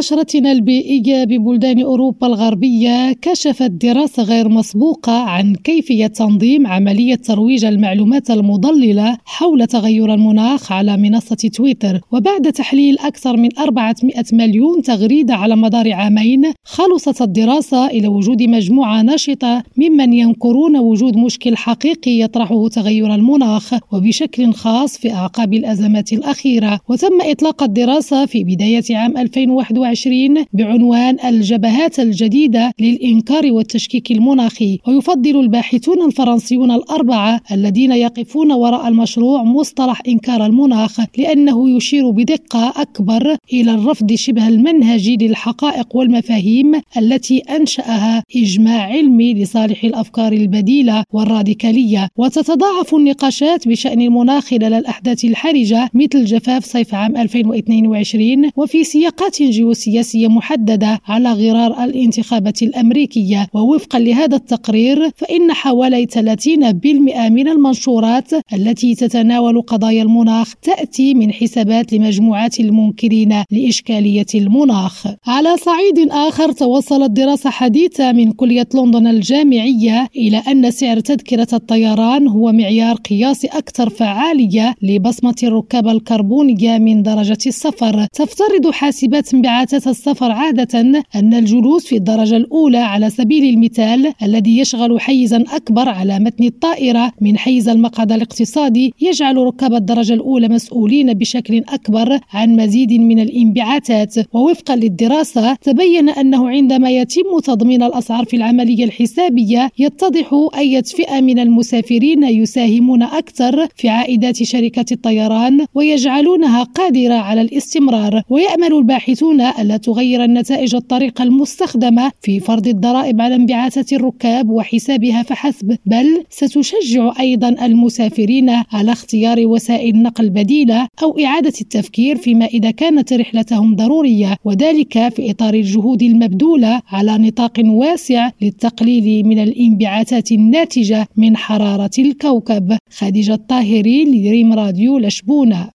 نشرتنا البيئية ببلدان أوروبا الغربية كشفت دراسة غير مسبوقة عن كيفية تنظيم عملية ترويج المعلومات المضللة حول تغير المناخ على منصة تويتر. وبعد تحليل أكثر من 400 مليون تغريدة على مدار عامين خلصت الدراسة إلى وجود مجموعة نشطة ممن ينكرون وجود مشكل حقيقي يطرحه تغير المناخ وبشكل خاص في أعقاب الأزمات الأخيرة. وتم إطلاق الدراسة في بداية عام 2021 بعنوان الجبهات الجديدة للإنكار والتشكيك المناخي. ويفضل الباحثون الفرنسيون الأربعة الذين يقفون وراء المشروع مصطلح إنكار المناخ لأنه يشير بدقة أكبر إلى الرفض شبه المنهجي للحقائق والمفاهيم التي أنشأها إجماع علمي لصالح الأفكار البديلة والراديكالية. وتتضاعف النقاشات بشأن المناخ خلال الأحداث الحرجة مثل جفاف صيف عام 2022 وفي سياقات جيوسياسية محددة على غرار الانتخابات الأمريكية. ووفقا لهذا التقرير فإن حوالي 30% من المنشورات التي تتناول قضايا المناخ تأتي من حسابات لمجموعات المنكرين لإشكالية المناخ. على صعيد آخر توصلت دراسة حديثة من كلية لندن الجامعية إلى أن سعر تذكرة الطيران هو معيار قياسي أكثر فعالية لبصمة الركاب الكربونية من درجة السفر تفترض حاسبات انبعاثات السفر عادة أن الجلوس في الدرجة الأولى على سبيل المثال الذي يشغل حيزا أكبر على متن الطائرة من حيز المقعد الاقتصادي يجعل ركاب الدرجة الأولى مسؤولين بشكل أكبر عن مزيد من الانبعاثات. ووفقا للدراسة تبين أنه عندما يتم تضمين الأسعار في العملية الحسابية يتضح أية فئة من المسافرين يساهمون أكثر في عائدات شركة الطيران ويجعلونها قادرة على الاستمرار. ويأمل الباحثون ألا تغير النتائج الطريقة المستخدمة في فرض الضرائب على انبعاثات الركاب وحسابها فحسب بل ستشجع أيضا المسافرين على اختيار وسائل نقل بديلة أو إعادة التفكير فيما إذا كانت رحلتهم ضرورية وذلك في إطار الجهود المبذولة على نطاق واسع للتقليل من الانبعاثات الناتجة من حرارة الكوكب. خديجة الطاهري لريم راديو لشبونة.